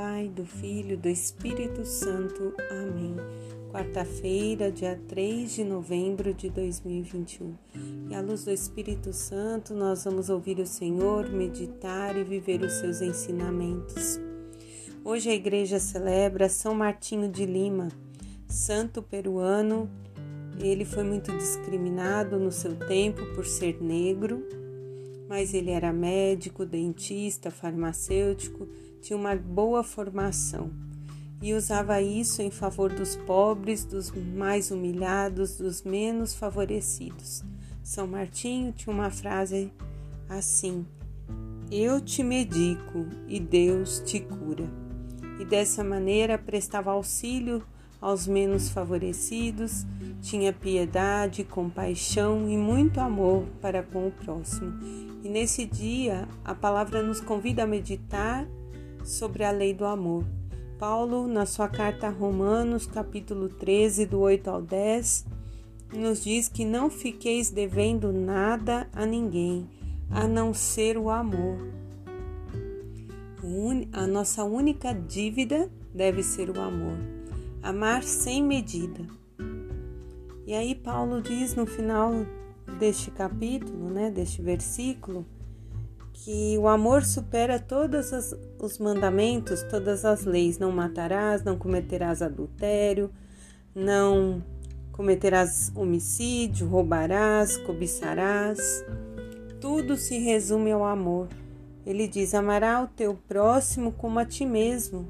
Pai, do Filho, do Espírito Santo. Amém. Quarta-feira, dia 3 de novembro de 2021. E à luz do Espírito Santo, nós vamos ouvir o Senhor, meditar e viver os seus ensinamentos. Hoje a igreja celebra São Martinho de Lima, santo peruano. Ele foi muito discriminado no seu tempo por ser negro mas ele era médico, dentista, farmacêutico, tinha uma boa formação e usava isso em favor dos pobres, dos mais humilhados, dos menos favorecidos. São Martinho tinha uma frase assim: Eu te medico e Deus te cura. E dessa maneira prestava auxílio aos menos favorecidos, tinha piedade, compaixão e muito amor para com o próximo. E nesse dia, a palavra nos convida a meditar sobre a lei do amor. Paulo, na sua carta a Romanos, capítulo 13, do 8 ao 10, nos diz que não fiqueis devendo nada a ninguém, a não ser o amor. A nossa única dívida deve ser o amor. Amar sem medida. E aí Paulo diz no final deste capítulo, né, deste versículo, que o amor supera todos os mandamentos, todas as leis. Não matarás, não cometerás adultério, não cometerás homicídio, roubarás, cobiçarás. Tudo se resume ao amor. Ele diz: amará o teu próximo como a ti mesmo.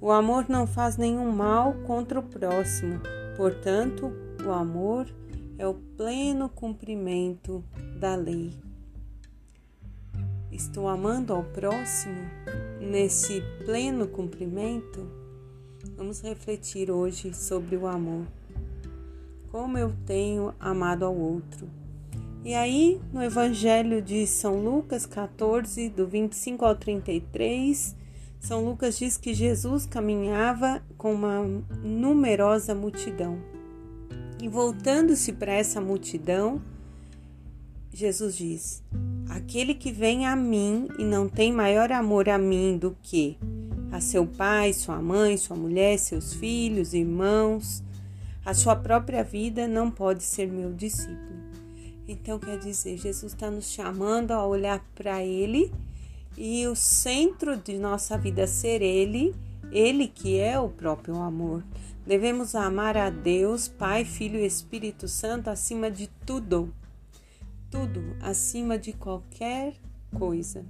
O amor não faz nenhum mal contra o próximo. Portanto, o amor é o pleno cumprimento da lei. Estou amando ao próximo nesse pleno cumprimento? Vamos refletir hoje sobre o amor. Como eu tenho amado ao outro. E aí, no Evangelho de São Lucas 14, do 25 ao 33, São Lucas diz que Jesus caminhava com uma numerosa multidão. E voltando-se para essa multidão, Jesus diz: Aquele que vem a mim e não tem maior amor a mim do que a seu pai, sua mãe, sua mulher, seus filhos, irmãos, a sua própria vida, não pode ser meu discípulo. Então, quer dizer, Jesus está nos chamando a olhar para Ele e o centro de nossa vida ser Ele, Ele que é o próprio amor. Devemos amar a Deus, Pai, Filho e Espírito Santo acima de tudo, tudo, acima de qualquer coisa.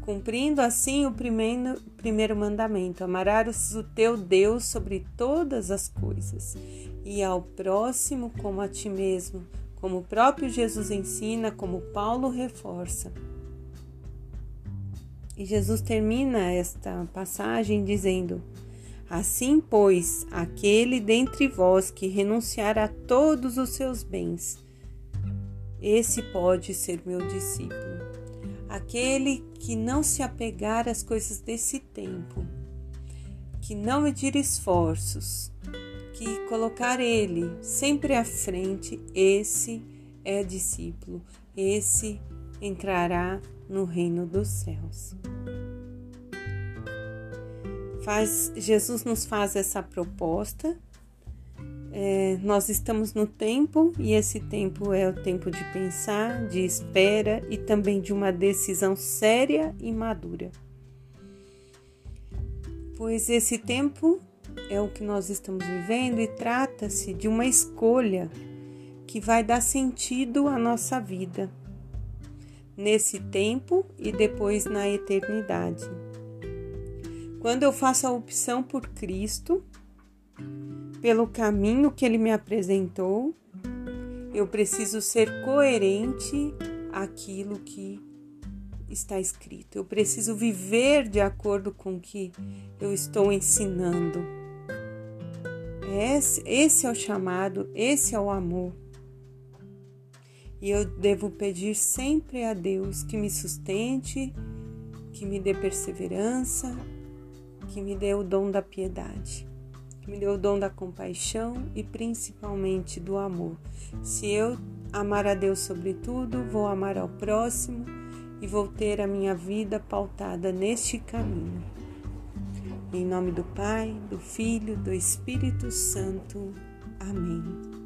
Cumprindo assim o primeiro, primeiro mandamento: amarás o teu Deus sobre todas as coisas e ao próximo como a ti mesmo, como o próprio Jesus ensina, como Paulo reforça. E Jesus termina esta passagem dizendo: Assim, pois, aquele dentre vós que renunciar a todos os seus bens, esse pode ser meu discípulo. Aquele que não se apegar às coisas desse tempo, que não medir esforços, que colocar ele sempre à frente, esse é discípulo, esse entrará no reino dos céus. Faz, Jesus nos faz essa proposta. É, nós estamos no tempo e esse tempo é o tempo de pensar, de espera e também de uma decisão séria e madura. Pois esse tempo é o que nós estamos vivendo e trata-se de uma escolha que vai dar sentido à nossa vida nesse tempo e depois na eternidade. Quando eu faço a opção por Cristo, pelo caminho que Ele me apresentou, eu preciso ser coerente àquilo que está escrito. Eu preciso viver de acordo com o que eu estou ensinando. Esse, esse é o chamado, esse é o amor. E eu devo pedir sempre a Deus que me sustente, que me dê perseverança, que me deu o dom da piedade, me deu o dom da compaixão e principalmente do amor. Se eu amar a Deus sobre tudo, vou amar ao próximo e vou ter a minha vida pautada neste caminho. Em nome do Pai, do Filho, do Espírito Santo. Amém.